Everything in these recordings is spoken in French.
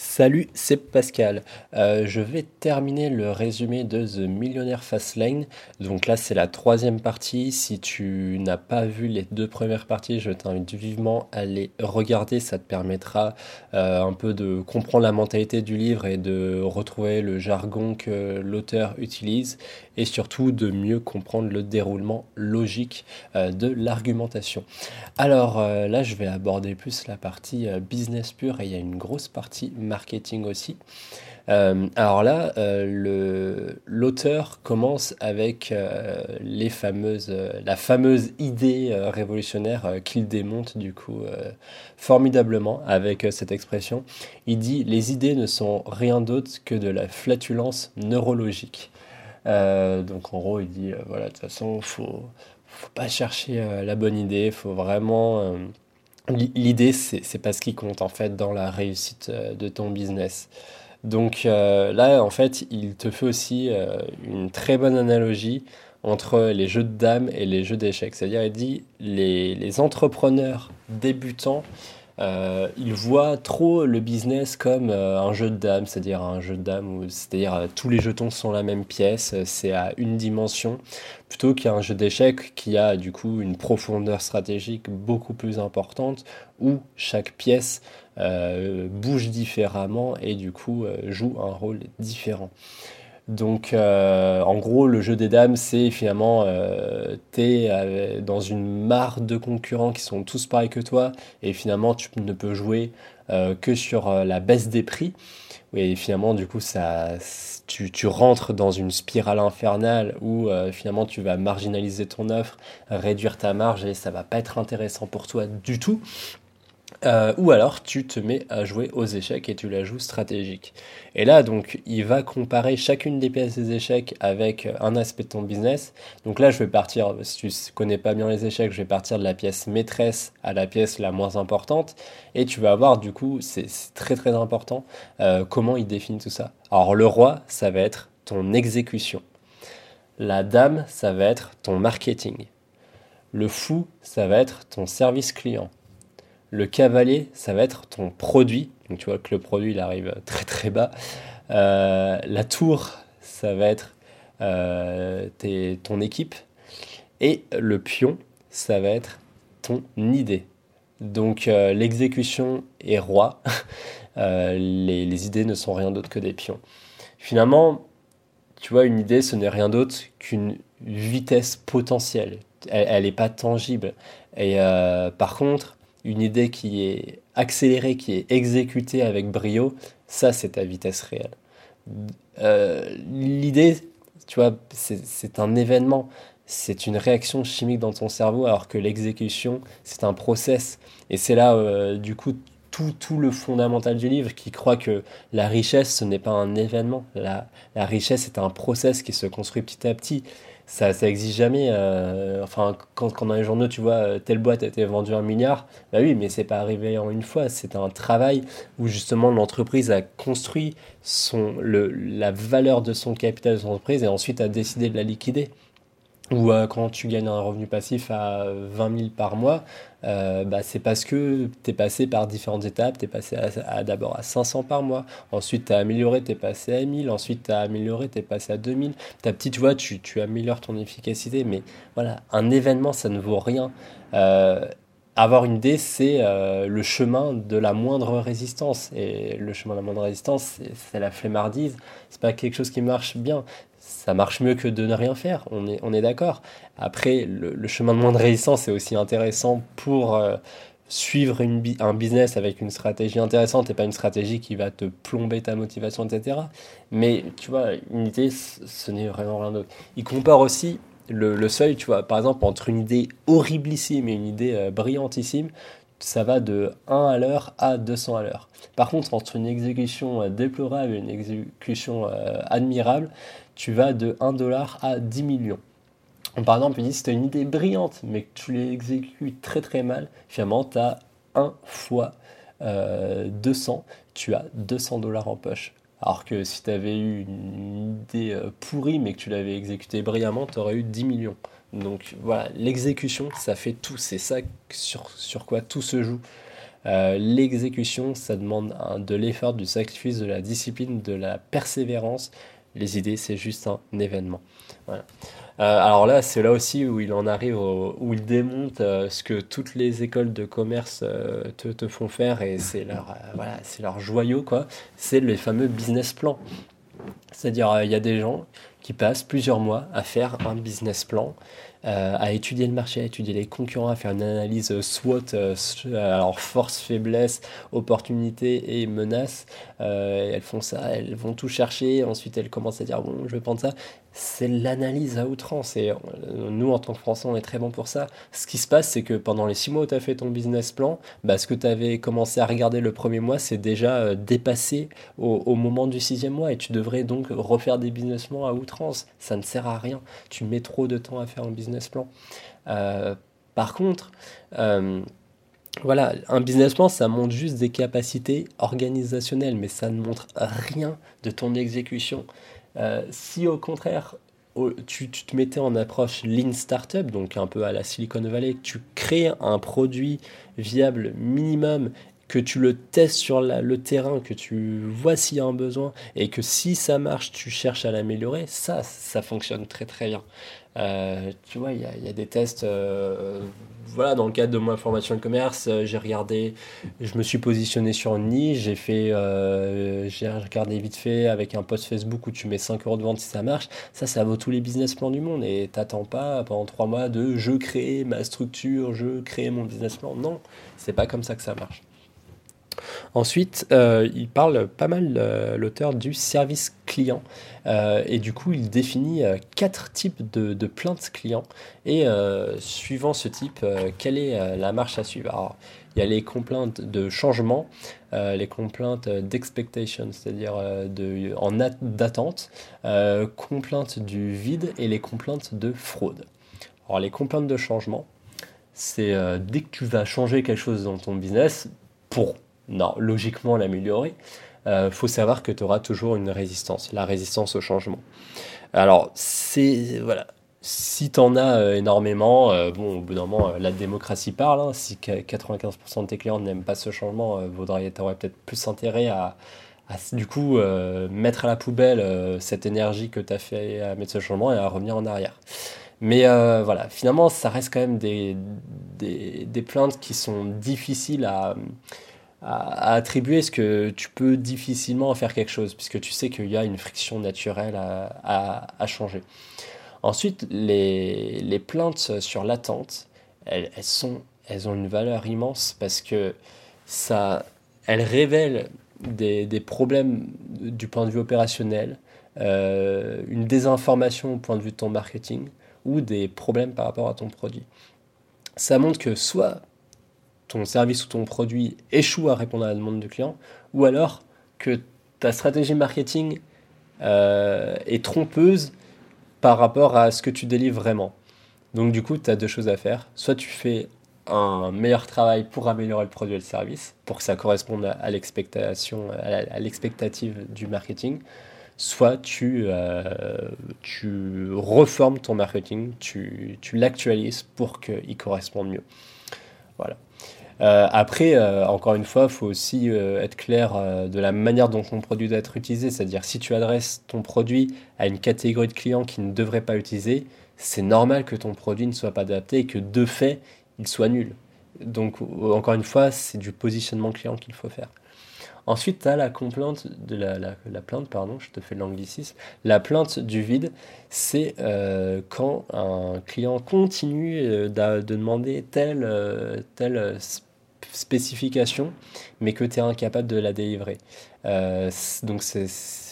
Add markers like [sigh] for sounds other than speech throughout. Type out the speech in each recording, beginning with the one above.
Salut, c'est Pascal. Euh, je vais terminer le résumé de The Millionaire Fastlane. Donc là, c'est la troisième partie. Si tu n'as pas vu les deux premières parties, je t'invite vivement à les regarder. Ça te permettra euh, un peu de comprendre la mentalité du livre et de retrouver le jargon que l'auteur utilise et surtout de mieux comprendre le déroulement logique euh, de l'argumentation. Alors là, je vais aborder plus la partie business pure et il y a une grosse partie marketing aussi. Euh, alors là, euh, l'auteur commence avec euh, les fameuses, la fameuse idée révolutionnaire qu'il démonte du coup formidablement avec cette expression. Il dit les idées ne sont rien d'autre que de la flatulence neurologique. donc en gros, il dit voilà de toute façon, faut faut pas chercher la bonne idée, faut vraiment L'idée, c'est pas ce qui compte en fait dans la réussite euh, de ton business. Donc euh, là, en fait, il te fait aussi euh, une très bonne analogie entre les jeux de dames et les jeux d'échecs. C'est-à-dire, il dit les, les entrepreneurs débutants euh, il voit trop le business comme euh, un jeu de dames, c'est-à-dire un jeu de dames où c'est-à-dire euh, tous les jetons sont la même pièce, c'est à une dimension, plutôt qu'un jeu d'échecs qui a du coup une profondeur stratégique beaucoup plus importante où chaque pièce bouge différemment et du coup joue un rôle différent. Donc, euh, en gros, le jeu des dames, c'est finalement, euh, tu es euh, dans une mare de concurrents qui sont tous pareils que toi, et finalement, tu ne peux jouer que sur la baisse des prix. Et finalement, du coup, ça, tu, tu rentres dans une spirale infernale où finalement, tu vas marginaliser ton offre, réduire ta marge, et ça va pas être intéressant pour toi du tout. Euh, ou alors tu te mets à jouer aux échecs et tu la joues stratégique. Et là, donc, il va comparer chacune des pièces des échecs avec un aspect de ton business. Donc là, je vais partir, si tu connais pas bien les échecs, je vais partir de la pièce maîtresse à la pièce la moins importante. Et tu vas voir, du coup, c'est très très important, euh, comment il définit tout ça. Alors le roi, ça va être ton exécution. La dame, ça va être ton marketing. Le fou, ça va être ton service client. Le cavalier, ça va être ton produit. Donc tu vois que le produit, il arrive très très bas. Euh, la tour, ça va être euh, ton équipe. Et le pion, ça va être ton idée. Donc euh, l'exécution est roi. [laughs] les, idées ne sont rien d'autre que des pions. Finalement, tu vois, une idée, ce n'est rien d'autre qu'une vitesse potentielle. Elle n'est pas tangible. Et par contre, une idée qui est accélérée, qui est exécutée avec brio, ça c'est ta vitesse réelle. Euh, l'idée, tu vois, c'est un événement, c'est une réaction chimique dans ton cerveau, alors que l'exécution, c'est un process. Et c'est là, euh, du coup, tout, tout, le fondamental du livre qui croit que la richesse, ce n'est pas un événement. La, la richesse est un process qui se construit petit à petit ça, ça existe jamais. Euh, enfin, quand, quand, dans les journaux, tu vois, euh, telle boîte a été vendue un milliard, bah oui, mais c'est pas arrivé en une fois. C'est un travail où justement l'entreprise a construit son, le, la valeur de son capital de son entreprise et ensuite a décidé de la liquider ou euh, quand tu gagnes un revenu passif à 20 000 par mois, euh, bah, c'est parce que tu es passé par différentes étapes. Tu es passé à, d'abord à 500 par mois, ensuite tu as amélioré, tu es passé à 1000, ensuite tu as amélioré, tu es passé à 2000. Ta petite, tu vois, tu, tu, améliores ton efficacité, mais voilà, un événement, ça ne vaut rien. Euh, avoir une idée, c'est le chemin de la moindre résistance. Et le chemin de la moindre résistance, c'est la flemmardise. C'est pas quelque chose qui marche bien ça marche mieux que de ne rien faire, on est, on est d'accord. Après, le, chemin de moindre résistance est aussi intéressant pour euh, suivre un business avec une stratégie intéressante et pas une stratégie qui va te plomber ta motivation, etc. Mais tu vois, une idée, ce n'est vraiment rien d'autre. Il compare aussi le, seuil, tu vois, par exemple, entre une idée horriblissime et une idée euh, brillantissime, ça va de 1 à l'heure à 200 à l'heure. Par contre, entre une exécution euh, déplorable et une exécution admirable, tu vas de 1 dollar à 10 millions. Par exemple, tu as une idée brillante, mais que tu l'exécutes très très mal, finalement, tu as 1 fois 200, euh, tu as 200 dollars en poche. Alors que si tu avais eu une idée euh, pourrie, mais que tu l'avais exécutée brillamment, tu aurais eu 10 millions. Donc voilà, l'exécution, ça fait tout. C'est ça sur, sur quoi tout se joue. L'exécution, ça demande de l'effort, du sacrifice, de la discipline, de la persévérance. Les idées, c'est juste un événement. Voilà. Euh, alors là, c'est là aussi où il en arrive, où il démonte euh, ce que toutes les écoles de commerce euh, te, te, font faire, et c'est leur, voilà, c'est leur joyau, quoi. C'est les fameux business plans. C'est-à-dire, il y a des gens qui passent plusieurs mois à faire un business plan à étudier le marché, à étudier les concurrents, à faire une analyse SWOT, alors force, faiblesse, opportunité et menace. Elles font ça, elles vont tout chercher, ensuite elles commencent à dire bon, je vais prendre ça. C'est l'analyse à outrance et nous en tant que Français on est très bon pour ça. Ce qui se passe c'est que pendant les six mois où tu as fait ton business plan, bah, ce que tu avais commencé à regarder le premier mois c'est déjà dépassé au, moment du sixième mois et tu devrais donc refaire des business plans à outrance. Ça ne sert à rien. Tu mets trop de temps à faire un business plan. Euh, par contre, euh, voilà, un business plan, ça montre juste des capacités organisationnelles, mais ça ne montre rien de ton exécution. Euh, si au contraire, tu, tu, te mettais en approche lean startup, donc un peu à la Silicon Valley, tu crées un produit viable minimum que tu le testes sur le terrain, que tu vois s'il y a un besoin et que si ça marche, tu cherches à l'améliorer, ça, ça fonctionne très très bien. Euh, tu vois, il y, a, des tests. Euh, voilà, dans le cadre de ma formation de commerce, euh, j'ai regardé, je me suis positionné sur une niche, j'ai fait, j'ai regardé vite fait avec un post Facebook où tu mets 5 euros de vente si ça marche. Ça, ça vaut tous les business plans du monde et t'attends pas pendant 3 mois de je crée ma structure, je crée mon business plan. Non, c'est pas comme ça que ça marche. Ensuite, euh, il parle pas mal, euh, l'auteur, du service client. Euh, et du coup, il définit quatre types de, plaintes clients. Et suivant ce type, quelle est la marche à suivre? Alors, il y a les complaintes de changement, les complaintes d'expectation, c'est-à-dire en d'attente, complaintes du vide et les complaintes de fraude. Alors, les complaintes de changement, c'est dès que tu vas changer quelque chose dans ton business, pour non, logiquement l'améliorer, il euh, faut savoir que tu auras toujours une résistance, la résistance au changement. Alors, c'est. Voilà. Si tu en as euh, énormément, euh, bon, au bout d'un moment, la démocratie parle. Hein. si 95% de tes clients n'aiment pas ce changement, tu aurais peut-être plus intérêt à, du coup, mettre à la poubelle cette énergie que tu as fait à mettre ce changement et à revenir en arrière. Mais voilà, finalement, ça reste quand même des, des, plaintes qui sont difficiles à, attribuer ce que tu peux difficilement en faire quelque chose, puisque tu sais qu'il y a une friction naturelle à, à, changer. Ensuite, les, plaintes sur l'attente, elles, sont, elles ont une valeur immense parce que ça, elles révèlent des, des problèmes du point de vue opérationnel, euh, une désinformation au point de vue de ton marketing ou des problèmes par rapport à ton produit. Ça montre que soit ton service ou ton produit échoue à répondre à la demande du client, ou alors que ta stratégie marketing euh, est trompeuse par rapport à ce que tu délivres vraiment. Donc du coup, tu as deux choses à faire. Soit tu fais un meilleur travail pour améliorer le produit et le service, pour que ça corresponde à l'expectative du marketing, soit tu, euh, tu reformes ton marketing, tu, tu l'actualises pour qu'il corresponde mieux. Voilà. Euh, après, euh, encore une fois, il faut aussi euh, être clair de la manière dont ton produit doit être utilisé. C'est-à-dire, si tu adresses ton produit à une catégorie de clients qui ne devraient pas utiliser, c'est normal que ton produit ne soit pas adapté et que de fait, il soit nul. Donc, encore une fois, c'est du positionnement client qu'il faut faire. Ensuite, tu as la complainte de la, la, plainte, pardon, je te fais l'anglicisme. La plainte du vide, c'est euh, quand un client continue de, de demander telle, telle spécification, mais que tu es incapable de la délivrer. Euh, donc c'est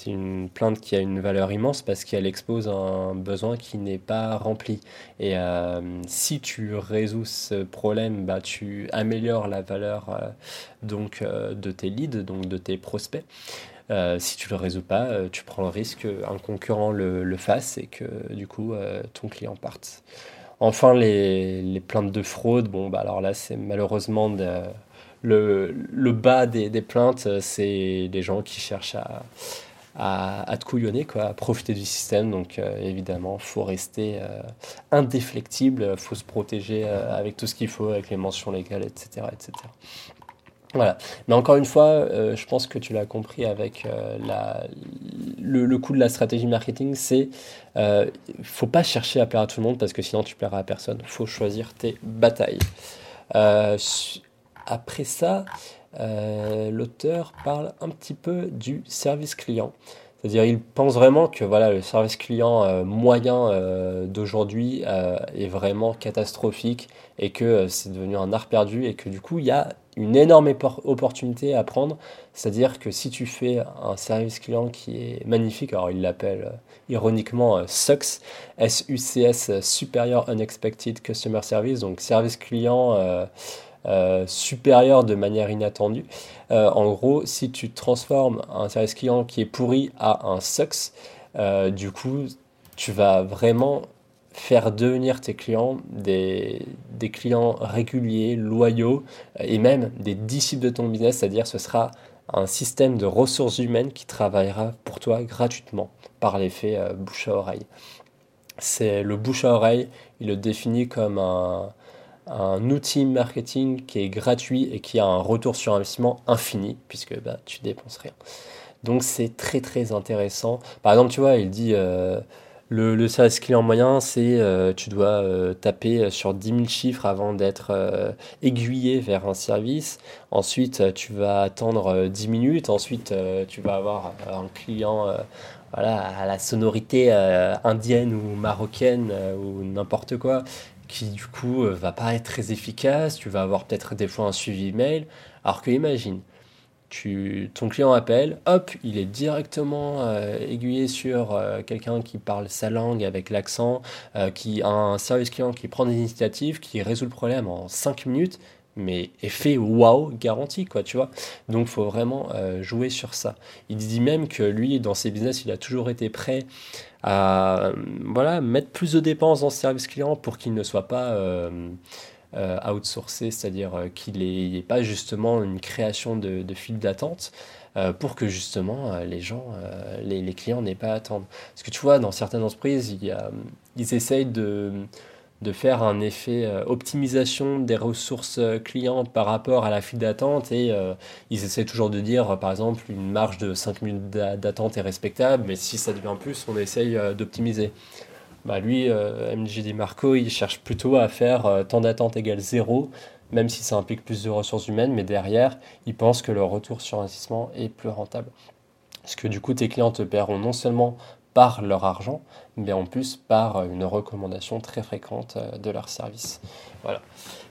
une plainte qui a une valeur immense parce qu'elle expose un besoin qui n'est pas rempli. Et euh, si tu résous ce problème, bah, tu améliores la valeur euh, donc, de tes leads, donc de tes prospects. si tu le résous pas, tu prends le risque qu'un concurrent le, le, fasse et que du coup ton client parte. Enfin, les, les, plaintes de fraude, bon, bah alors là, c'est malheureusement le, le, bas des, des plaintes, c'est des gens qui cherchent à, à, à, te couillonner, quoi, à profiter du système. Donc, euh, évidemment, il faut rester euh, indéflectible, il faut se protéger euh, avec tout ce qu'il faut, avec les mentions légales, etc. etc. Voilà. Mais encore une fois, euh, je pense que tu l'as compris avec euh, le, le coût de la stratégie marketing, c'est euh, faut pas chercher à plaire à tout le monde parce que sinon tu plairas à personne. Faut choisir tes batailles. Après ça, l'auteur parle un petit peu du service client. C'est-à-dire, il pense vraiment que voilà, le service client moyen d'aujourd'hui est vraiment catastrophique et que c'est devenu un art perdu et que du coup, il y a une énorme opportunité à prendre. C'est-à-dire que si tu fais un service client qui est magnifique, alors il l'appelle euh, ironiquement euh, SUCS, S-U-C-S, Superior Unexpected Customer Service, donc service client euh, supérieur de manière inattendue. en gros, si tu transformes un service client qui est pourri à un SUCS, du coup, tu vas vraiment faire devenir tes clients des, des, clients réguliers, loyaux et même des disciples de ton business, c'est-à-dire ce sera un système de ressources humaines qui travaillera pour toi gratuitement par l'effet euh, bouche à oreille. C'est le bouche à oreille, il le définit comme un, un, outil marketing qui est gratuit et qui a un retour sur investissement infini puisque bah, tu dépenses rien. Donc c'est très très intéressant. Par exemple, tu vois, il dit euh, le, service client moyen, c'est euh, tu dois euh, taper sur 10 000 chiffres avant d'être aiguillé vers un service. Ensuite, tu vas attendre 10 minutes. Ensuite, tu vas avoir un client voilà, à la sonorité indienne ou marocaine ou n'importe quoi qui du coup va pas être très efficace. Tu vas avoir peut-être des fois un suivi mail. Alors que imagine, ton client appelle, hop, il est directement euh, aiguillé sur euh, quelqu'un qui parle sa langue avec l'accent, euh, qui a un service client qui prend des initiatives, qui résout le problème en 5 minutes, mais effet wow garanti, quoi, tu vois. Donc, faut vraiment jouer sur ça. Il dit même que lui, dans ses business, il a toujours été prêt à voilà, mettre plus de dépenses dans ce service client pour qu'il ne soit pas euh, outsourcé, c'est-à-dire euh, qu'il n'y ait pas justement une création de, de file d'attente euh, pour que justement les gens, les, clients n'aient pas à attendre. Parce que tu vois, dans certaines entreprises, il y a, ils essayent de, de faire un effet optimisation des ressources clients par rapport à la file d'attente et ils essaient toujours de dire, par exemple, une marge de 5 minutes d'attente est respectable, mais si ça devient plus, on essaye d'optimiser bah lui, euh, MJD Marco, il cherche plutôt à faire euh, temps d'attente égale zéro, même si ça implique plus de ressources humaines, mais derrière, il pense que le retour sur investissement est plus rentable. Parce que du coup, tes clients te paieront non seulement par leur argent, mais en plus par une recommandation très fréquente euh, de leur service. Voilà.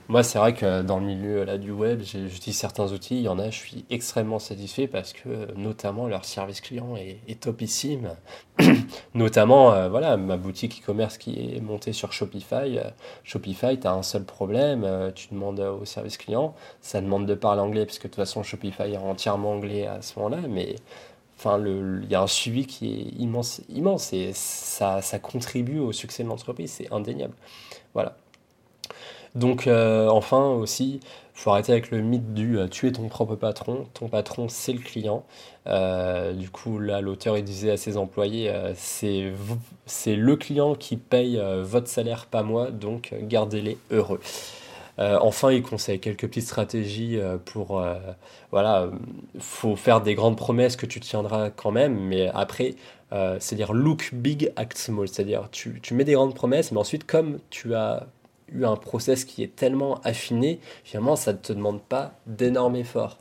Moi, c'est vrai que dans le milieu là, du web, j'utilise certains outils. Il y en a, je suis extrêmement satisfait parce que notamment leur service client est, topissime. [coughs] notamment, euh, voilà, ma boutique e-commerce qui est montée sur Shopify. Euh, Shopify, tu as un seul problème. Euh, tu demandes au service client, ça demande de parler anglais puisque de toute façon, Shopify est entièrement anglais à ce moment-là. Mais enfin, il y a un suivi qui est immense, et ça, contribue au succès de l'entreprise. C'est indéniable. Voilà. Donc euh, enfin aussi, il faut arrêter avec le mythe du euh, tu es ton propre patron, ton patron c'est le client. Euh, du coup là l'auteur disait à ses employés c'est c'est le client qui paye votre salaire pas moi donc gardez-les heureux. Enfin, il conseille quelques petites stratégies pour voilà, faut faire des grandes promesses que tu tiendras quand même, mais après c'est-à-dire look big, act small, c'est-à-dire tu, tu mets des grandes promesses, mais ensuite comme tu as eu un process qui est tellement affiné, finalement, ça ne te demande pas d'énormes efforts.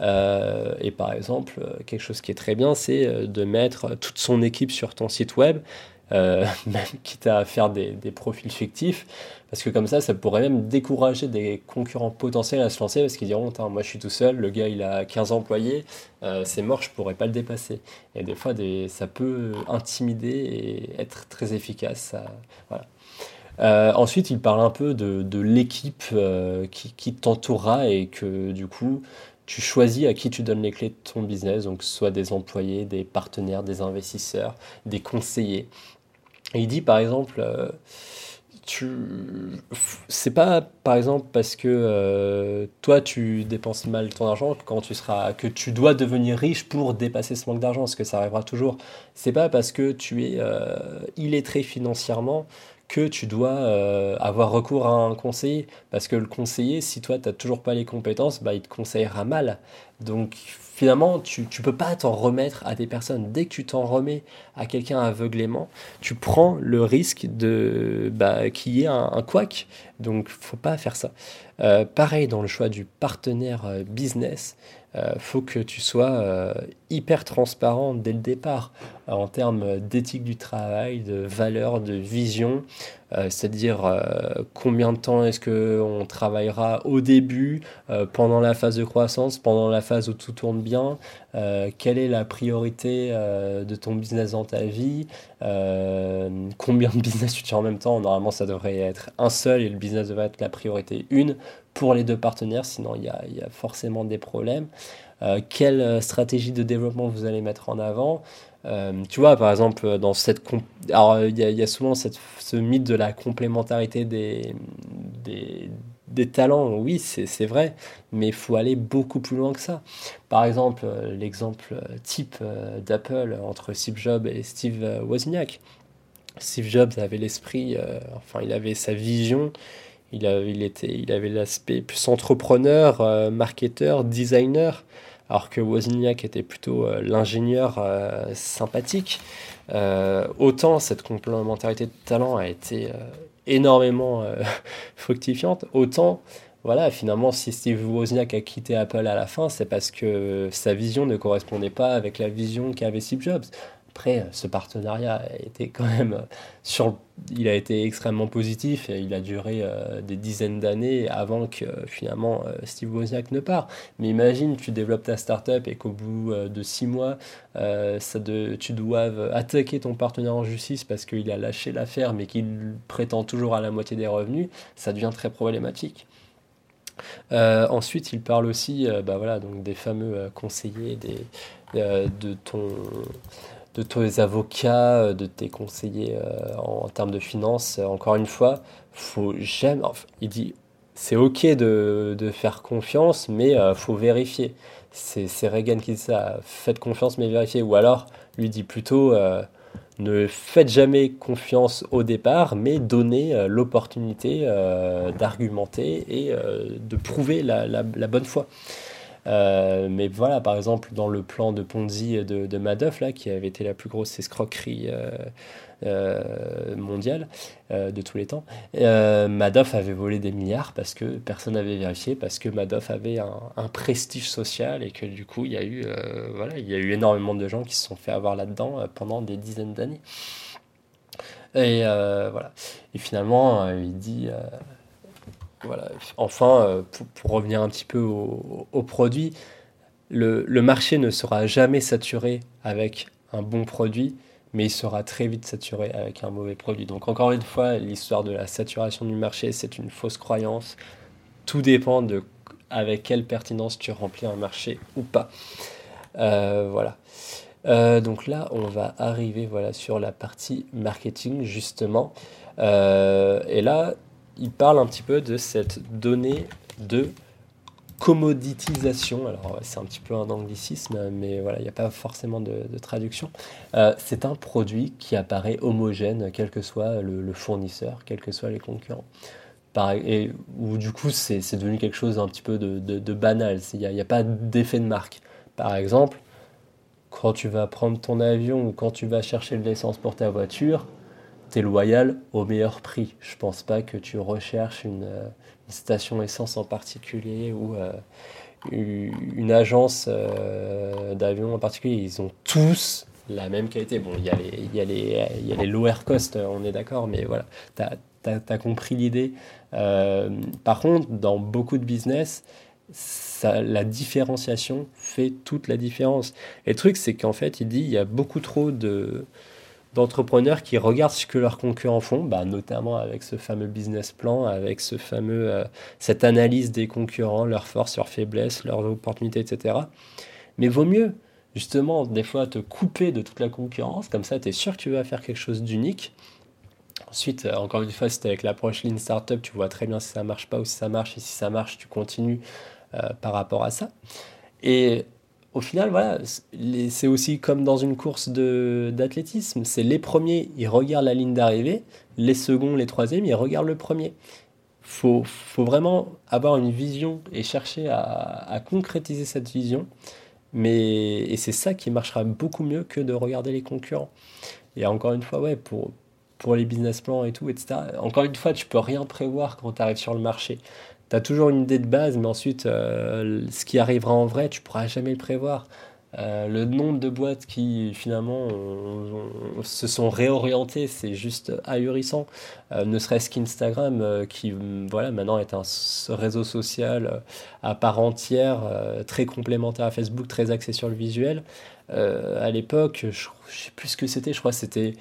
Euh, et par exemple, euh, quelque chose qui est très bien, c'est euh, de mettre toute son équipe sur ton site web, [laughs] même quitte à faire des, profils fictifs, parce que comme ça, ça pourrait même décourager des concurrents potentiels à se lancer, parce qu'ils diront, moi je suis tout seul, le gars il a 15 employés, c'est mort, je pourrais pas le dépasser. Et des fois, ça peut intimider et être très efficace. Euh, ensuite, il parle un peu de, l'équipe euh, qui, t'entourera et que du coup, tu choisis à qui tu donnes les clés de ton business, donc soit des employés, des partenaires, des investisseurs, des conseillers. Et il dit par exemple, euh, tu... c'est pas par exemple parce que toi tu dépenses mal ton argent quand tu seras que tu dois devenir riche pour dépasser ce manque d'argent, parce que ça arrivera toujours. C'est pas parce que tu es illettré financièrement que tu dois euh, avoir recours à un conseiller. Parce que le conseiller, si toi, tu n'as toujours pas les compétences, bah, il te conseillera mal. Donc finalement, tu ne peux pas t'en remettre à des personnes. Dès que tu t'en remets à quelqu'un aveuglément, tu prends le risque de bah, qu'il y ait un, un couac. Donc faut pas faire ça. Euh, pareil dans le choix du partenaire euh, business euh, faut que tu sois euh, hyper transparent dès le départ euh, en termes d'éthique du travail, de valeur, de vision, c'est-à-dire combien de temps est-ce qu'on travaillera au début, pendant la phase de croissance, pendant la phase où tout tourne bien, quelle est la priorité de ton business dans ta vie, combien de [laughs] business tu tiens en même temps, normalement ça devrait être un seul et le business devrait être la priorité une pour les deux partenaires, sinon il y a, forcément des problèmes. Euh, quelle euh, stratégie de développement vous allez mettre en avant? Euh, tu vois, par exemple, dans cette. Alors, il y, a souvent ce mythe de la complémentarité des, des, des talents. Oui, c'est vrai, mais il faut aller beaucoup plus loin que ça. Par exemple, l'exemple type d'Apple entre Steve Jobs et Steve Wozniak. Steve Jobs avait l'esprit, enfin, il avait sa vision il, était, il avait l'aspect plus entrepreneur, euh, marketeur, designer, alors que Wozniak était plutôt euh, l'ingénieur euh, sympathique. autant cette complémentarité de talent a été énormément [laughs] fructifiante, autant voilà, finalement, si Steve Wozniak a quitté Apple à la fin, c'est parce que sa vision ne correspondait pas avec la vision qu'avait Steve Jobs. Après, ce partenariat a été quand même [laughs] sur, il a été extrêmement positif et il a duré euh, des dizaines d'années avant que finalement euh, Steve Wozniak ne part. Mais imagine, tu développes ta startup et qu'au bout euh, de six mois, ça tu dois attaquer ton partenaire en justice parce qu'il a lâché l'affaire mais qu'il prétend toujours à la moitié des revenus, ça devient très problématique. ensuite, il parle aussi bah voilà, donc des fameux conseillers des, de ton de tes avocats, euh, de tes conseillers euh, en, termes de finances. Encore une fois, faut jamais. il dit c'est ok de, de, faire confiance, mais euh, faut vérifier. C'est Reagan qui dit ça. Faites confiance, mais vérifiez. Ou alors, lui dit plutôt ne faites jamais confiance au départ, mais donnez l'opportunité d'argumenter et de prouver la, la bonne foi. Euh, mais voilà, par exemple, dans le plan de Ponzi de, Madoff, là, qui avait été la plus grosse escroquerie euh, euh, mondiale de tous les temps, Madoff avait volé des milliards parce que personne n'avait vérifié, parce que Madoff avait un, prestige social et que du coup, il y a eu, voilà, il y a eu énormément de gens qui se sont fait avoir là-dedans pendant des dizaines d'années. Et voilà. Et finalement, il dit voilà. Enfin, euh, pour, revenir un petit peu au, produit, le, marché ne sera jamais saturé avec un bon produit, mais il sera très vite saturé avec un mauvais produit. Donc encore une fois, l'histoire de la saturation du marché, c'est une fausse croyance. Tout dépend de avec quelle pertinence tu remplis un marché ou pas. Euh, voilà. Euh, donc là, on va arriver voilà, sur la partie marketing, justement. et là, il parle un petit peu de cette donnée de commoditisation. Alors, c'est un petit peu un anglicisme, mais voilà, il n'y a pas forcément de, traduction. Euh, c'est un produit qui apparaît homogène, quel que soit le, fournisseur, quels que soient les concurrents. et où du coup, c'est devenu quelque chose d'un petit peu de, banal. Il n'y a, a, pas d'effet de marque. Par exemple, quand tu vas prendre ton avion ou quand tu vas chercher de l'essence pour ta voiture, tu es loyal au meilleur prix. Je pense pas que tu recherches une, euh, station essence en particulier ou euh, une agence euh, d'avion en particulier. Ils ont tous la même qualité. Bon, il y, a les, y, a les, y a lower cost, on est d'accord, mais voilà, tu as, compris l'idée. par contre, dans beaucoup de business, ça, la différenciation fait toute la différence. Et le truc, c'est qu'en fait, il dit il y a beaucoup trop de d'entrepreneurs qui regardent ce que leurs concurrents font, bah, notamment avec ce fameux business plan, avec ce fameux, euh, cette analyse des concurrents, leurs forces, leurs faiblesses, leurs opportunités, etc. Mais vaut mieux, justement, des fois, te couper de toute la concurrence, comme ça, tu es sûr que tu vas faire quelque chose d'unique. Ensuite, euh, encore une fois, c'est avec l'approche Lean Startup, tu vois très bien si ça marche pas ou si ça marche, et si ça marche, tu continues euh, par rapport à ça. Et au final, voilà, c'est aussi comme dans une course d'athlétisme. C'est les premiers, ils regardent la ligne d'arrivée, les seconds, les troisièmes, ils regardent le premier. Faut, faut vraiment avoir une vision et chercher à, concrétiser cette vision. Mais, et c'est ça qui marchera beaucoup mieux que de regarder les concurrents. Et encore une fois, ouais, pour, pour les business plans et tout, etc. Encore une fois, tu peux rien prévoir quand tu arrives sur le marché tu as toujours une idée de base, mais ensuite, euh, ce qui arrivera en vrai, tu pourras jamais le prévoir. Euh, le nombre de boîtes qui finalement se sont réorientées, c'est juste ahurissant. Euh, ne serait-ce qu'Instagram, qui voilà maintenant est un réseau social à part entière, très complémentaire à Facebook, très axé sur le visuel. à l'époque, je, je sais plus ce que c'était, je crois que c'était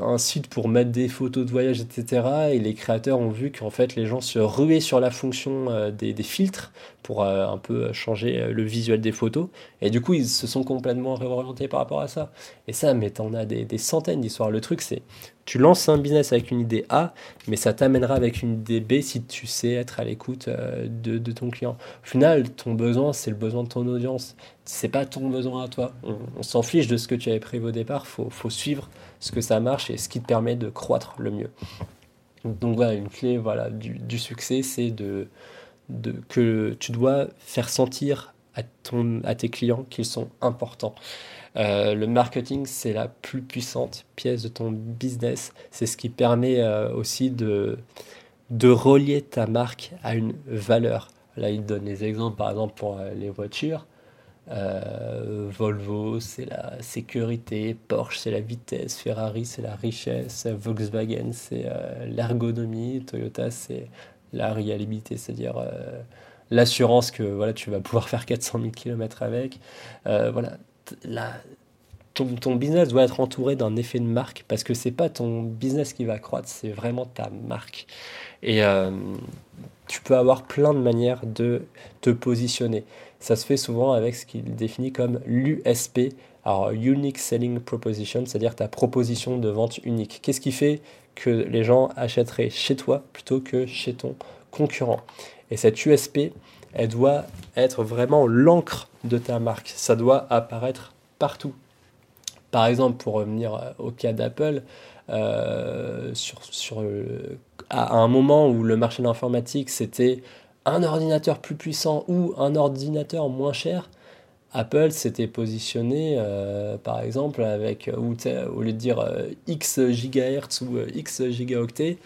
un site pour mettre des photos de voyage, etc. Et les créateurs ont vu qu'en fait les gens se ruaient sur la fonction euh, des, filtres pour euh, un peu changer euh, le visuel des photos. Et du coup, ils se sont complètement réorientés par rapport à ça. Et ça, mais t'en as des, centaines d'histoires. Le truc, c'est tu lances un business avec une idée A, mais ça t'amènera avec une idée B si tu sais être à l'écoute de, ton client. Au final, ton besoin, c'est le besoin de ton audience. C'est pas ton besoin à toi. On, s'en fiche de ce que tu avais prévu au départ. Faut, faut suivre ce que ça marche et ce qui te permet de croître le mieux. Donc voilà, une clé voilà, du, succès, c'est de, de, que tu dois faire sentir à, ton, à tes clients qu'ils sont importants. Euh, le marketing, c'est la plus puissante pièce de ton business. C'est ce qui permet euh, aussi de, de relier ta marque à une valeur. Là, il donne des exemples, par exemple, pour euh, les voitures. Euh, Volvo, c'est la sécurité, Porsche, c'est la vitesse, Ferrari, c'est la richesse, Volkswagen, c'est euh, l'ergonomie, Toyota, c'est la réalité, c'est-à-dire euh, l'assurance que voilà, tu vas pouvoir faire 400 000 km avec. voilà, ton, ton, business doit être entouré d'un effet de marque parce que c'est pas ton business qui va croître, c'est vraiment ta marque. Et tu peux avoir plein de manières de te positionner. Ça se fait souvent avec ce qu'il définit comme l'USP, alors Unique Selling Proposition, c'est-à-dire ta proposition de vente unique. Qu'est-ce qui fait que les gens achèteraient chez toi plutôt que chez ton concurrent? Et cette USP, elle doit être vraiment l'encre de ta marque. Ça doit apparaître partout. Par exemple, pour revenir au cas d'Apple, euh, à un moment où le marché de l'informatique c'était un ordinateur plus puissant ou un ordinateur moins cher, Apple s'était positionné, euh, par exemple, avec, ou au lieu dire euh, X gigahertz ou euh, X gigaoctets,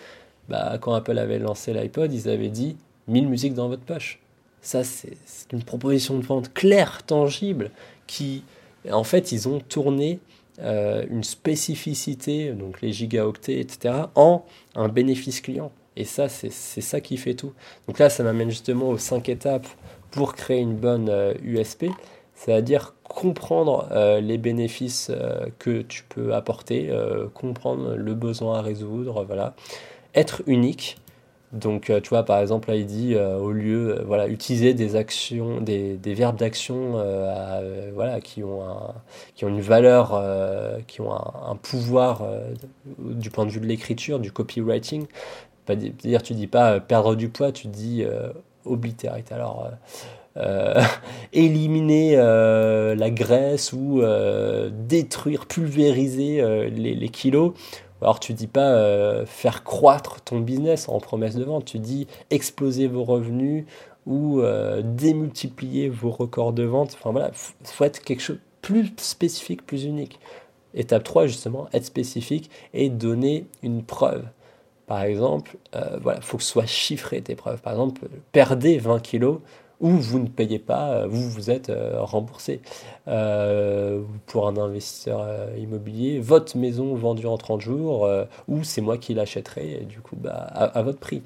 bah, quand Apple avait lancé l'iPod, ils avaient dit 1000 musiques dans votre poche. Ça, c'est une proposition de vente claire, tangible, qui, en fait, ils ont tourné une spécificité, donc les gigaoctets, etc., en un bénéfice client. Et ça, c'est ça qui fait tout. Donc là, ça m'amène justement aux cinq étapes pour créer une bonne USP, euh, c'est-à-dire comprendre euh, les bénéfices euh, que tu peux apporter, comprendre le besoin à résoudre, voilà. Être unique. Donc, tu vois, par exemple, là, il dit, au lieu, voilà, utiliser des actions, des, des verbes d'action, voilà, qui ont un, qui ont une valeur, qui ont un, un pouvoir du point de vue de l'écriture, du copywriting dire, tu dis pas euh, perdre du poids, tu dis euh, oblitérate. Alors, euh, [laughs] éliminer la graisse ou détruire, pulvériser les, les, kilos. Alors tu dis pas faire croître ton business en promesse de vente, tu dis exploser vos revenus ou démultiplier vos records de vente. Enfin voilà, faut être quelque chose plus spécifique, plus unique. Étape 3 justement, être spécifique et donner une preuve. Par exemple, euh, voilà, faut que ce soit chiffré tes preuves. Par exemple, perdez 20 kilos ou vous ne payez pas, euh, vous vous êtes euh, remboursé. pour un investisseur immobilier, votre maison vendue en 30 jours, ou c'est moi qui l'achèterai, du coup, bah, à, votre prix.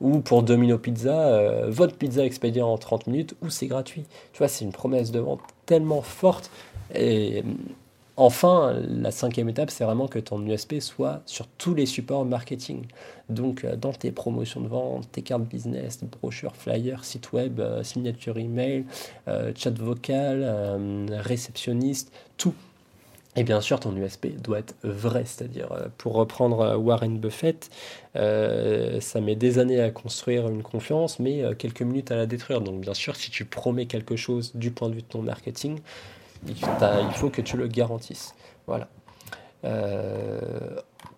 ou pour Domino Pizza, votre pizza expédiée en 30 minutes, ou c'est gratuit. Tu vois, c'est une promesse de vente tellement forte. Et Enfin, la cinquième étape, c'est vraiment que ton USP soit sur tous les supports marketing. Donc, euh, dans tes promotions de vente, tes cartes business, brochures, flyers, site web, euh, signature email, euh, chat vocal, réceptionniste, tout. Et bien sûr, ton USP doit être vrai, c'est-à-dire, pour reprendre Warren Buffett, ça met des années à construire une confiance, mais quelques minutes à la détruire. Donc bien sûr, si tu promets quelque chose du point de vue de ton marketing, il, faut que tu le garantisses. Voilà.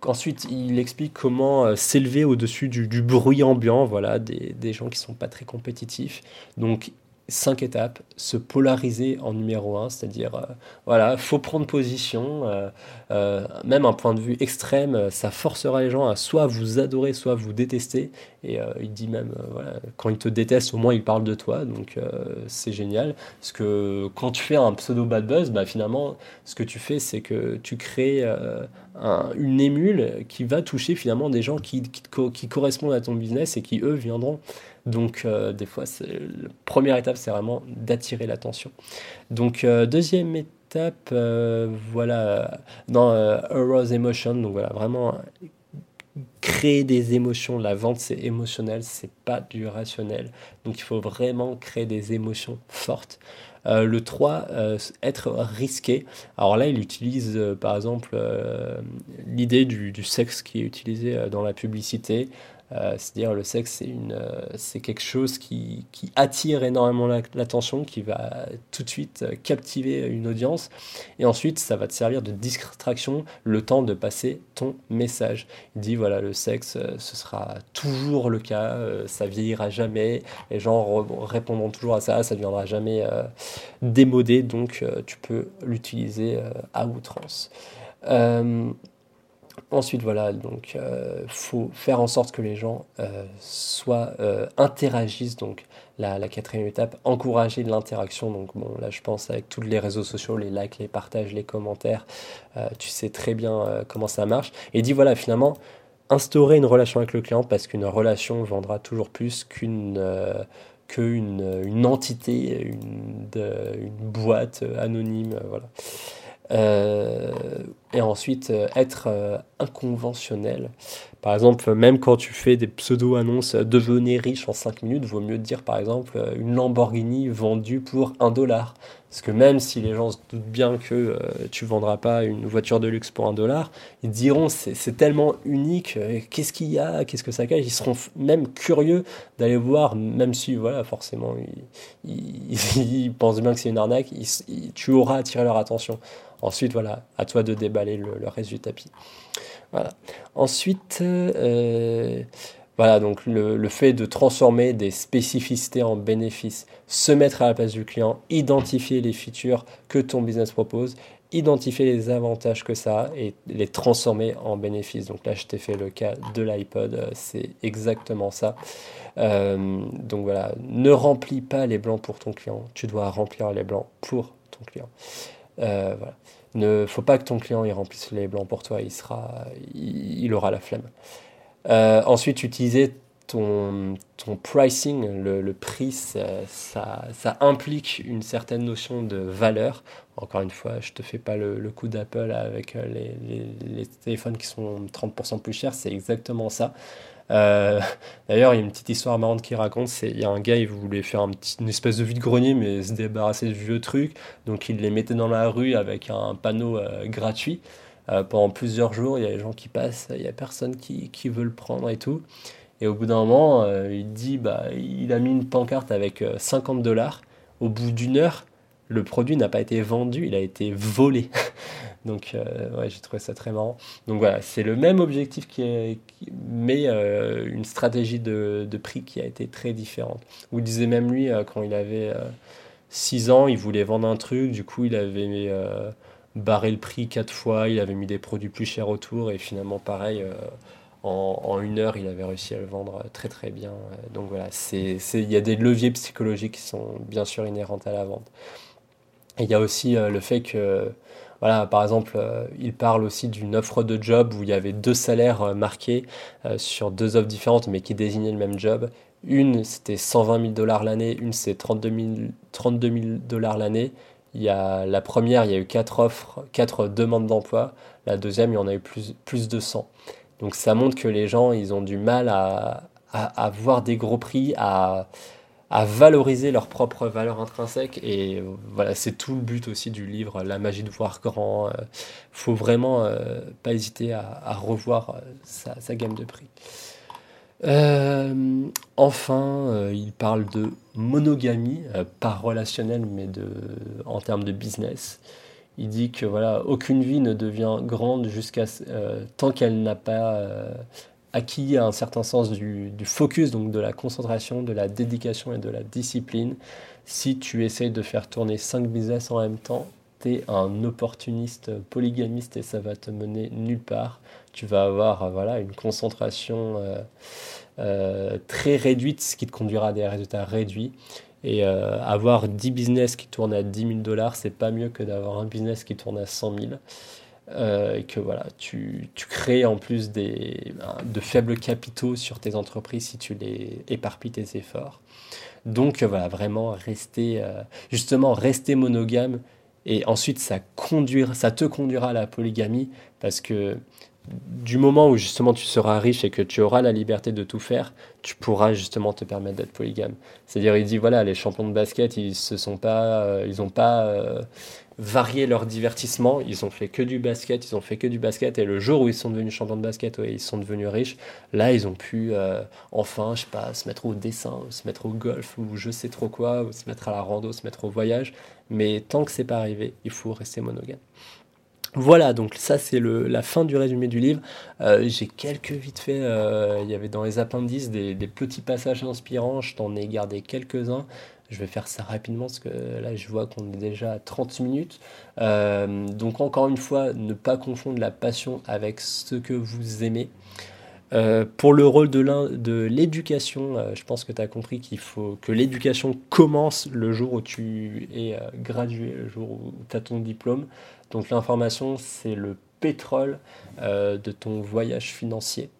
ensuite, il explique comment s'élever au-dessus du, bruit ambiant, voilà, des, des gens qui sont pas très compétitifs. Donc, cinq étapes, se polariser en numéro un, c'est-à-dire, euh, voilà, faut prendre position, euh, euh, même un point de vue extrême, ça forcera les gens à soit vous adorer, soit vous détester. Et il dit même, voilà, quand ils te détestent, au moins ils parlent de toi, donc c'est génial. Parce que quand tu fais un pseudo bad buzz, bah, finalement, ce que tu fais, c'est que tu crées une émule qui va toucher finalement des gens qui, qui correspondent à ton business et qui, eux, viendront donc, euh, des fois, la première étape, c'est vraiment d'attirer l'attention. Donc, euh, deuxième étape, euh, voilà, dans Arouse Emotion, donc voilà, vraiment créer des émotions. La vente, c'est émotionnel, c'est pas du rationnel. Donc, il faut vraiment créer des émotions fortes. le 3, être risqué. Alors là, il utilise par exemple l'idée du, du, sexe qui est utilisé dans la publicité. Euh, c'est-à-dire le sexe, c'est une, euh, c'est quelque chose qui, attire énormément l'attention, qui va tout de suite euh, captiver une audience, et ensuite ça va te servir de distraction le temps de passer ton message. Il dit voilà le sexe, ce sera toujours le cas, ça vieillira jamais, les gens répondront toujours à ça, ça ne deviendra jamais démodé, donc tu peux l'utiliser à outrance. Ensuite, voilà, donc euh, faut faire en sorte que les gens euh, soient euh, interagissent. Donc la, la, quatrième étape, encourager l'interaction. Donc bon, là, je pense avec tous les réseaux sociaux, les likes, les partages, les commentaires, euh, tu sais très bien comment ça marche. Et dit voilà, finalement, instaurer une relation avec le client parce qu'une relation vendra toujours plus qu'une une entité, une, une boîte anonyme, voilà. Et ensuite euh, être euh, inconventionnel. Par exemple, même quand tu fais des pseudo-annonces devenez riche en 5 minutes, vaut mieux dire par exemple une Lamborghini vendue pour 1 dollar. Parce que même si les gens se doutent bien que tu vendras pas une voiture de luxe pour 1 dollar, ils diront c'est tellement unique, qu'est-ce qu'il y a, qu'est-ce que ça cache? Ils seront même curieux d'aller voir, même si voilà forcément ils, [laughs] pensent bien que c'est une arnaque, tu auras attiré leur attention. Ensuite, voilà, à toi de déballer le, reste du tapis. Voilà. Ensuite, euh, voilà, donc le, fait de transformer des spécificités en bénéfices, se mettre à la place du client, identifier les features que ton business propose, identifier les avantages que ça a et les transformer en bénéfices. Donc là, je t'ai fait le cas de l'iPod, euh, c'est exactement ça. Euh, donc voilà, ne remplis pas les blancs pour ton client, tu dois remplir les blancs pour ton client. Voilà. Ne faut pas que ton client il remplisse les blancs pour toi, il sera, il, aura la flemme. Euh, ensuite, utiliser ton, ton pricing, le, prix, ça, ça, implique une certaine notion de valeur. Encore une fois, je te fais pas le, coup d'Apple avec les, les, téléphones qui sont 30% plus chers, c'est exactement ça. Euh, d'ailleurs, il y a une petite histoire marrante qui raconte, c'est il y a un gars, il voulait faire une espèce de vide-grenier, mais se débarrasser du vieux truc, donc il les mettait dans la rue avec un panneau euh, gratuit. Euh, pendant plusieurs jours, il y a les gens qui passent, il y a personne qui, qui veut le prendre et tout. Et au bout d'un moment, il dit, bah, il a mis une pancarte avec 50 dollars. Au bout d'une heure, le produit n'a pas été vendu, il a été volé. [laughs] Donc, euh, ouais, j'ai trouvé ça très marrant. Donc voilà, c'est le même objectif, qui mais euh, une stratégie de, prix qui a été très différente. Vous disait même lui, euh, quand il avait 6 ans, il voulait vendre un truc, du coup, il avait barré le prix 4 fois, il avait mis des produits plus chers autour, et finalement, pareil. En, en, une heure, il avait réussi à le vendre très très bien. Donc voilà, il y a des leviers psychologiques qui sont bien sûr inhérents à la vente. Il y a aussi le fait que voilà, par exemple, euh, il parle aussi d'une offre de job où il y avait deux salaires euh, marqués euh, sur deux offres différentes mais qui désignaient le même job. Une, c'était 120 000 dollars l'année, une, c'est 32 000, dollars l'année. Il y a, la première, il y a eu quatre offres, quatre demandes d'emploi. La deuxième, il y en a eu plus, plus de 100. Donc ça montre que les gens, ils ont du mal à, à, à voir des gros prix, à, à valoriser leur propre valeur intrinsèque. Et voilà, c'est tout le but aussi du livre, La magie de voir grand. Il faut vraiment pas hésiter à, revoir sa, sa, gamme de prix. enfin, il parle de monogamie, pas relationnelle, mais de, en termes de business. Il dit que voilà, aucune vie ne devient grande jusqu'à euh, tant qu'elle n'a pas euh, acquis un certain sens du, focus, donc de la concentration, de la dédication et de la discipline. Si tu essayes de faire tourner cinq business en même temps, tu es un opportuniste polygamiste et ça va te mener nulle part. Tu vas avoir euh, voilà, une concentration très réduite, ce qui te conduira à des résultats réduits. Et euh, avoir 10 business qui tournent à 10 000 dollars, c'est pas mieux que d'avoir un business qui tourne à 100 000. Euh, et que voilà, tu, crées en plus des, de faibles capitaux sur tes entreprises si tu les éparpilles tes efforts. Donc voilà, vraiment rester, euh, justement, rester monogame et ensuite ça, conduire, ça te conduira à la polygamie parce que du moment où justement tu seras riche et que tu auras la liberté de tout faire, tu pourras justement te permettre d'être polygame. C'est-à-dire, il dit voilà, les champions de basket, ils se sont pas, euh, ils n'ont pas euh, varié leur divertissement, ils ont fait que du basket, ils ont fait que du basket, et le jour où ils sont devenus champions de basket, ouais, ils sont devenus riches, là, ils ont pu euh, enfin, je sais pas, se mettre au dessin, se mettre au golf, ou je sais trop quoi, se mettre à la rando, se mettre au voyage. Mais tant que c'est pas arrivé, il faut rester monogame. Voilà, donc ça c'est la fin du résumé du livre. Euh, j'ai quelques vite fait, euh, il y avait dans les appendices des, petits passages inspirants, je t'en ai gardé quelques-uns. Je vais faire ça rapidement parce que là je vois qu'on est déjà à 30 minutes. Euh, donc encore une fois, ne pas confondre la passion avec ce que vous aimez. pour le rôle de l'éducation, je pense que tu as compris qu'il faut que l'éducation commence le jour où tu es gradué, le jour où tu as ton diplôme. Donc l'information, c'est le pétrole euh, de ton voyage financier.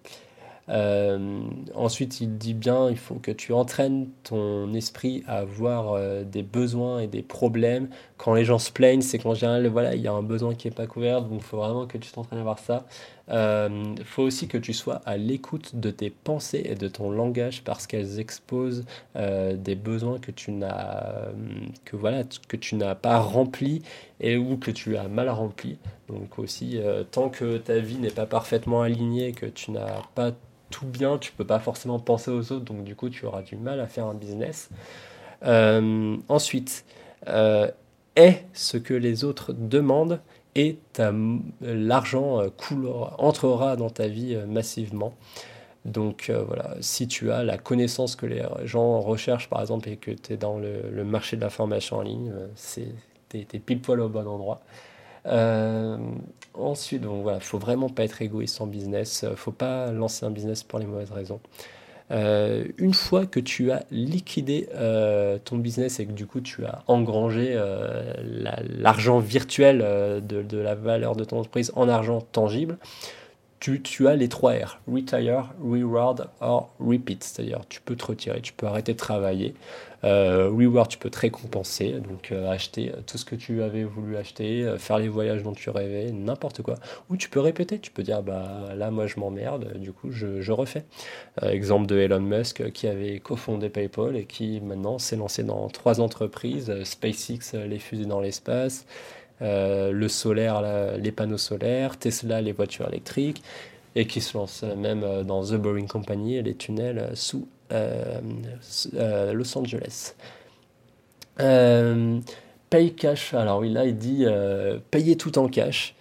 Euh, ensuite, il dit bien, il faut que tu entraînes ton esprit à voir euh, des besoins et des problèmes. Quand les gens se plaignent, c'est qu'en général, voilà, il y a un besoin qui n'est pas couvert, donc il faut vraiment que tu t'entraînes à voir ça. Il euh, faut aussi que tu sois à l'écoute de tes pensées et de ton langage parce qu'elles exposent des besoins que tu n'as que voilà que tu n'as pas remplis et ou que tu as mal remplis. Donc aussi, tant que ta vie n'est pas parfaitement alignée, que tu n'as pas tout bien, tu peux pas forcément penser aux autres, donc du coup tu auras du mal à faire un business. Euh, ensuite, euh, est ce que les autres demandent et l'argent euh, entrera dans ta vie massivement. Donc voilà, si tu as la connaissance que les gens recherchent par exemple et que tu es dans le, marché de la formation en ligne, c'est tu pile poil au bon endroit. Euh, ensuite, donc voilà, faut vraiment pas être égoïste en business. Euh, faut pas lancer un business pour les mauvaises raisons. Euh, une fois que tu as liquidé ton business et que du coup tu as engrangé l'argent virtuel de, de, la valeur de ton entreprise en argent tangible, tu, as les trois R, retire, reward or repeat, c'est-à-dire tu peux te retirer, tu peux arrêter de travailler, euh, reward, tu peux te récompenser, donc euh, acheter tout ce que tu avais voulu acheter, euh, faire les voyages dont tu rêvais, n'importe quoi. Ou tu peux répéter, tu peux dire bah là moi je m'emmerde, du coup je, je refais. exemple de Elon Musk qui avait cofondé PayPal et qui maintenant s'est lancé dans trois entreprises, SpaceX les fusées dans l'espace. Le solaire, les panneaux solaires, Tesla, les voitures électriques, et qui se lance même dans The Boring Company, les tunnels sous euh, euh, Los Angeles. Euh, paye cash. Alors oui, là, il dit payer tout en cash.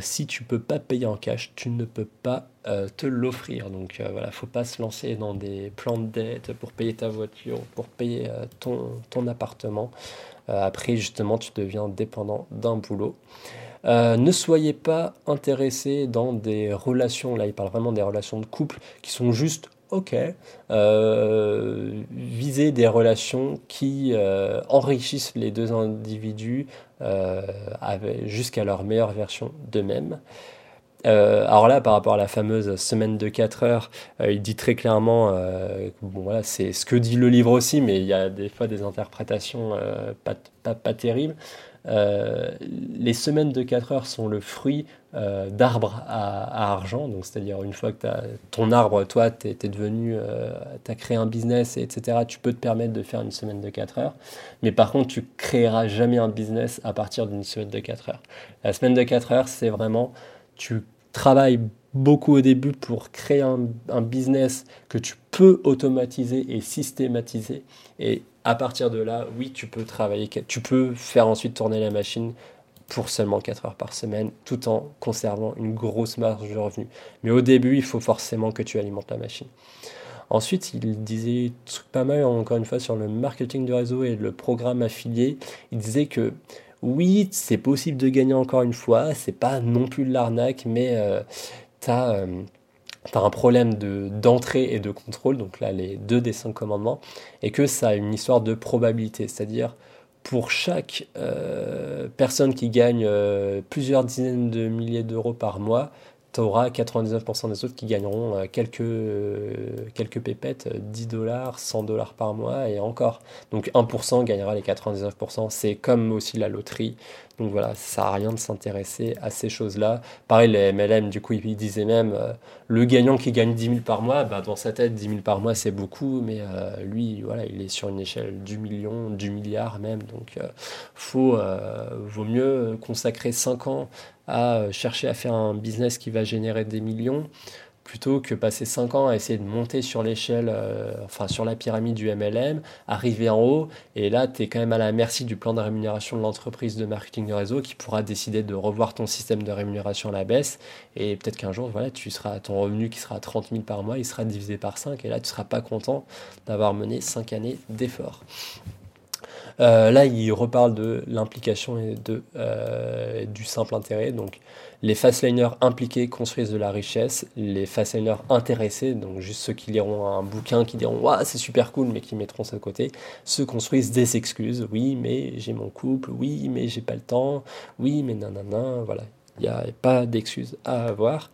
Si tu peux pas payer en cash, tu ne peux pas te l'offrir. Donc voilà, faut pas se lancer dans des plans de dette pour payer ta voiture, pour payer ton, ton appartement. après, justement, tu deviens dépendant d'un boulot. ne soyez pas intéressé dans des relations, là il parle vraiment des relations de couple qui sont juste ok, euh, viser des relations qui euh, enrichissent les deux individus euh, jusqu'à leur meilleure version d'eux-mêmes. alors là, par rapport à la fameuse semaine de 4 heures, il dit très clairement, bon voilà, c'est ce que dit le livre aussi, mais il y a des fois des interprétations pas, pas, pas, terribles. Les semaines de 4 heures sont le fruit d'arbres à, argent, donc c'est-à-dire une fois que as, ton arbre, toi, tu es, devenu, tu as créé un business, etc., tu peux te permettre de faire une semaine de 4 heures, mais par contre, tu créeras jamais un business à partir d'une semaine de 4 heures. La semaine de 4 heures, c'est vraiment, tu travailles beaucoup au début pour créer un, business que tu peux automatiser et systématiser. Et à partir de là, oui, tu peux travailler, tu peux faire ensuite tourner la machine pour seulement 4 heures par semaine, tout en conservant une grosse marge de revenus. Mais au début, il faut forcément que tu alimentes la machine. Ensuite, il disait pas mal, encore une fois, sur le marketing du réseau et le programme affilié. Il disait que oui, c'est possible de gagner encore une fois, c'est pas non plus de l'arnaque, mais euh, tu as, euh, un problème d'entrée et de contrôle, donc là les deux des cinq commandements, et que ça a une histoire de probabilité, c'est-à-dire pour chaque euh, personne qui gagne plusieurs dizaines de milliers d'euros par mois, tu auras 99% des autres qui gagneront euh, quelques, euh, quelques pépettes, 10 dollars, 100 dollars par mois et encore. Donc 1% gagnera les 99%. C'est comme aussi la loterie. Donc voilà, ça sert à rien de s'intéresser à ces choses-là. Pareil, les MLM, du coup, ils disaient même, euh, le gagnant qui gagne 10 000 par mois, bah, dans sa tête, 10 000 par mois, c'est beaucoup, mais lui, voilà, il est sur une échelle du million, du milliard même. Donc, faut, vaut mieux consacrer 5 ans à euh, chercher à faire un business qui va générer des millions plutôt que passer 5 ans à essayer de monter sur l'échelle, euh, enfin sur la pyramide du MLM, arriver en haut, et là tu es quand même à la merci du plan de rémunération de l'entreprise de marketing de réseau qui pourra décider de revoir ton système de rémunération à la baisse, et peut-être qu'un jour, voilà, tu seras, ton revenu qui sera à 30 000 par mois, il sera divisé par 5, et là tu seras pas content d'avoir mené 5 années d'efforts. Euh, là, il reparle de l'implication et de, euh, du simple intérêt. Donc, les fastliners impliqués construisent de la richesse. Les fastliners intéressés, donc juste ceux qui liront un bouquin, qui diront Waouh, c'est super cool, mais qui mettront ça de côté, se construisent des excuses. Oui, mais j'ai mon couple. Oui, mais j'ai pas le temps. Oui, mais nanana. Voilà. Il n'y a pas d'excuses à avoir.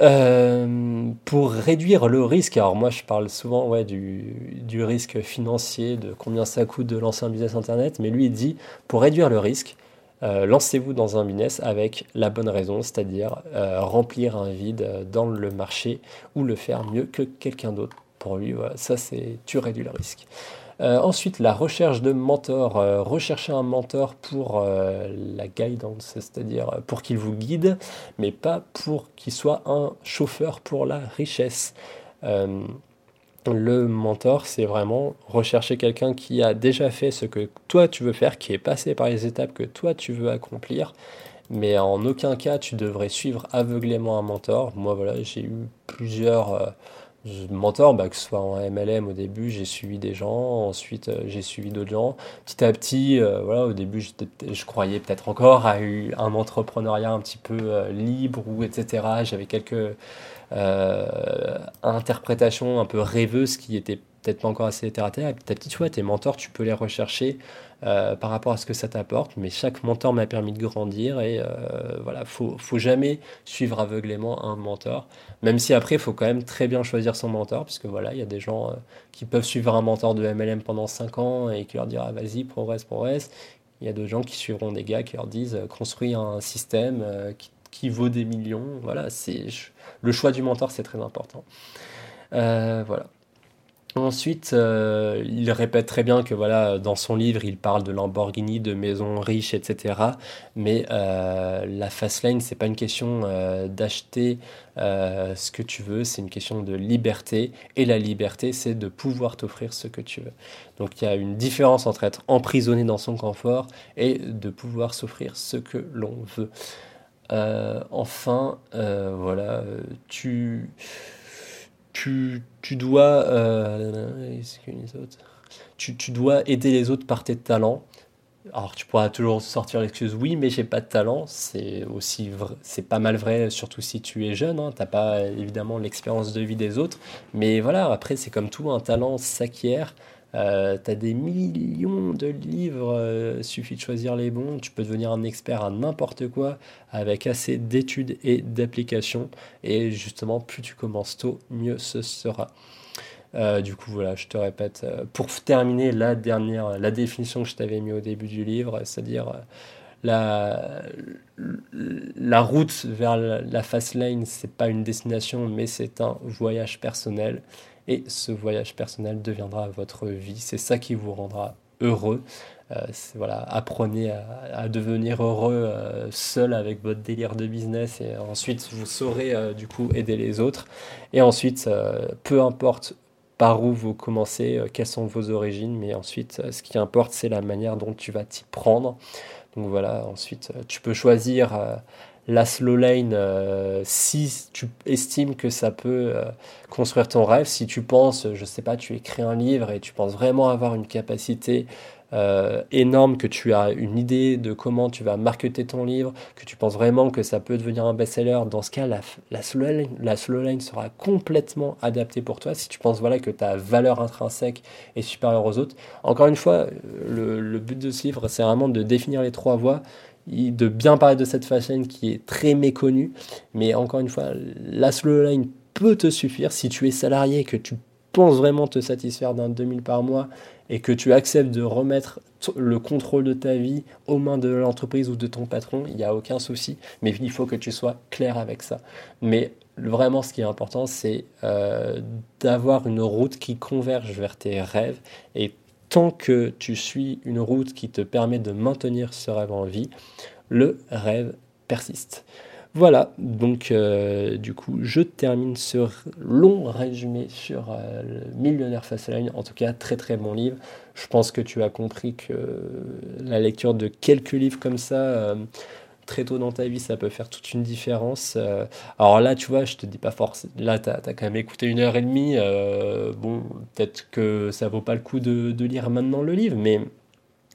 Euh, pour réduire le risque, alors moi je parle souvent du, risque financier, de combien ça coûte de lancer un business internet, mais lui il dit pour réduire le risque, euh, lancez-vous dans un business avec la bonne raison, c'est-à-dire euh, remplir un vide dans le marché ou le faire mieux que quelqu'un d'autre. Pour lui, ça c'est tu réduis le risque. Euh, ensuite, la recherche de mentor. Euh, rechercher un mentor pour euh, la guidance, c'est-à-dire pour qu'il vous guide, mais pas pour qu'il soit un chauffeur pour la richesse. le mentor, c'est vraiment rechercher quelqu'un qui a déjà fait ce que toi tu veux faire, qui est passé par les étapes que toi tu veux accomplir, mais en aucun cas tu devrais suivre aveuglément un mentor. Moi voilà, j'ai eu plusieurs mentor, bah, que ce soit en MLM au début, j'ai suivi des gens, ensuite euh, j'ai suivi d'autres gens. Petit à petit, euh, voilà, au début, je croyais peut-être encore à un entrepreneuriat un petit peu euh, libre ou etc. J'avais quelques interprétations un peu rêveuses qui étaient peut-être pas encore assez terre à terre. Et petit à petit, tu vois, tes mentors, tu peux les rechercher euh, par rapport à ce que ça t'apporte. Mais chaque mentor m'a permis de grandir et euh, voilà, faut, faut jamais suivre aveuglément un mentor. Même si après, il faut quand même très bien choisir son mentor, puisque voilà, il y a des gens euh, qui peuvent suivre un mentor de MLM pendant 5 ans et qui leur dira ah, vas-y, progresse, progresse. Il y a d'autres gens qui suivront des gars qui leur disent construis un système qui, qui vaut des millions. Voilà, c'est le choix du mentor, c'est très important. voilà. Ensuite, euh, il répète très bien que voilà, dans son livre, il parle de Lamborghini, de maisons riches, etc. Mais euh, la fast lane, c'est pas une question euh, d'acheter ce que tu veux, c'est une question de liberté. Et la liberté, c'est de pouvoir t'offrir ce que tu veux. Donc il y a une différence entre être emprisonné dans son confort et de pouvoir s'offrir ce que l'on veut. enfin, voilà, tu tu, tu dois, euh, tu, tu, dois aider les autres par tes talents. Alors tu pourras toujours sortir l'excuse oui mais j'ai pas de talent, c'est aussi c'est pas mal vrai surtout si tu es jeune, hein. t'as pas évidemment l'expérience de vie des autres, mais voilà après c'est comme tout un talent s'acquiert, euh, tu as des millions de livres, euh, suffit de choisir les bons, tu peux devenir un expert à n'importe quoi avec assez d'études et d'applications. Et justement, plus tu commences tôt, mieux ce sera. du coup, voilà, je te répète, pour terminer la dernière, la définition que je t'avais mis au début du livre, c'est-à-dire la, la route vers la, fast lane, c'est pas une destination, mais c'est un voyage personnel. Et ce voyage personnel deviendra votre vie. C'est ça qui vous rendra heureux. Euh, voilà, apprenez à, devenir heureux euh, seul avec votre délire de business et ensuite vous saurez euh, du coup aider les autres. Et ensuite, peu importe par où vous commencez, quelles sont vos origines, mais ensuite, ce qui importe, c'est la manière dont tu vas t'y prendre. Donc voilà, ensuite, tu peux choisir la slow lane euh, si tu estimes que ça peut construire ton rêve. Si tu penses, je sais pas, tu écris un livre et tu penses vraiment avoir une capacité euh, énorme, que tu as une idée de comment tu vas marketer ton livre, que tu penses vraiment que ça peut devenir un best-seller, dans ce cas, la, slow line, la sera complètement adaptée pour toi. Si tu penses voilà, que ta valeur intrinsèque est supérieure aux autres, encore une fois, le but de ce livre, c'est vraiment de définir les trois voies de bien parler de cette fashion qui est très méconnue. Mais encore une fois, la slow line peut te suffire si tu es salarié, que tu penses vraiment te satisfaire d'un 2000 par mois et que tu acceptes de remettre le contrôle de ta vie aux mains de l'entreprise ou de ton patron, il n'y a aucun souci, mais il faut que tu sois clair avec ça. Mais vraiment, ce qui est important, c'est euh, d'avoir une route qui converge vers tes rêves et tant que tu suis une route qui te permet de maintenir ce rêve en vie, le rêve persiste. Voilà, donc euh, du coup, je termine ce long résumé sur euh, le Millionnaire Line. En tout cas, très très bon livre. Je pense que tu as compris que la lecture de quelques livres comme ça, euh, très tôt dans ta vie, ça peut faire toute une différence. alors là, tu vois, je te dis pas forcément. Là, tu as, quand même écouté une heure et demie. bon, peut-être que ça vaut pas le coup de, lire maintenant le livre, mais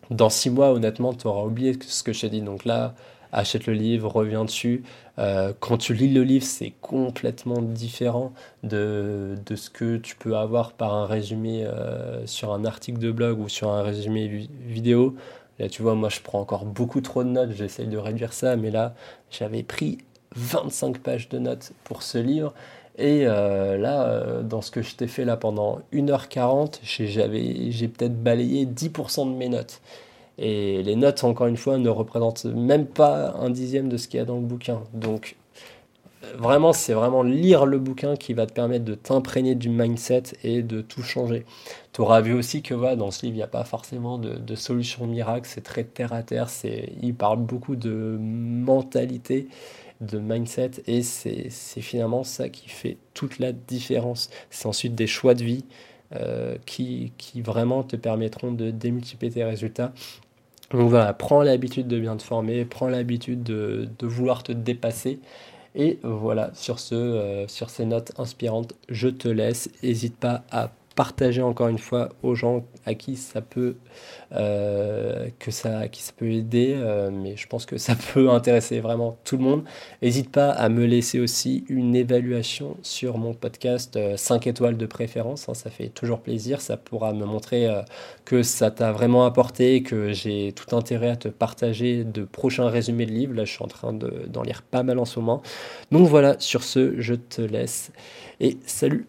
dans six mois, honnêtement, tu auras oublié ce que je t'ai dit. Donc là, achète le livre, reviens dessus. Euh, quand tu lis le livre, c'est complètement différent de, ce que tu peux avoir par un résumé euh, sur un article de blog ou sur un résumé vidéo. Là, tu vois, moi, je prends encore beaucoup trop de notes, j'essaye de réduire ça, mais là, j'avais pris 25 pages de notes pour ce livre. Et euh, là, dans ce que je t'ai fait là pendant 1h40, j'ai peut-être balayé 10% de mes notes. Et les notes, encore une fois, ne représentent même pas un dixième de ce qu'il y a dans le bouquin. Donc, vraiment, c'est vraiment lire le bouquin qui va te permettre de t'imprégner du mindset et de tout changer. Tu auras vu aussi que voilà, dans ce livre, il n'y a pas forcément de, de solution miracle, c'est très terre à terre, il parle beaucoup de mentalité, de mindset, et c'est finalement ça qui fait toute la différence. C'est ensuite des choix de vie. Euh, qui, qui, vraiment te permettront de démultiplier tes résultats donc voilà, prends l'habitude de bien te former, prends l'habitude de, de, vouloir te dépasser. Et voilà, euh, sur ces notes inspirantes, je te laisse. N'hésite pas à partager encore une fois aux gens à qui ça peut, euh, que ça, qui peut aider, euh, mais je pense que ça [laughs] peut intéresser vraiment tout le monde. N'hésite pas à me laisser aussi une évaluation sur mon podcast 5 étoiles de préférence, hein, ça fait toujours plaisir, ça pourra me montrer que ça t'a vraiment apporté, que j'ai tout intérêt à te partager de prochains résumés de livres. Là, je suis en train d'en lire pas mal en ce moment. Donc voilà, sur ce, je te laisse et salut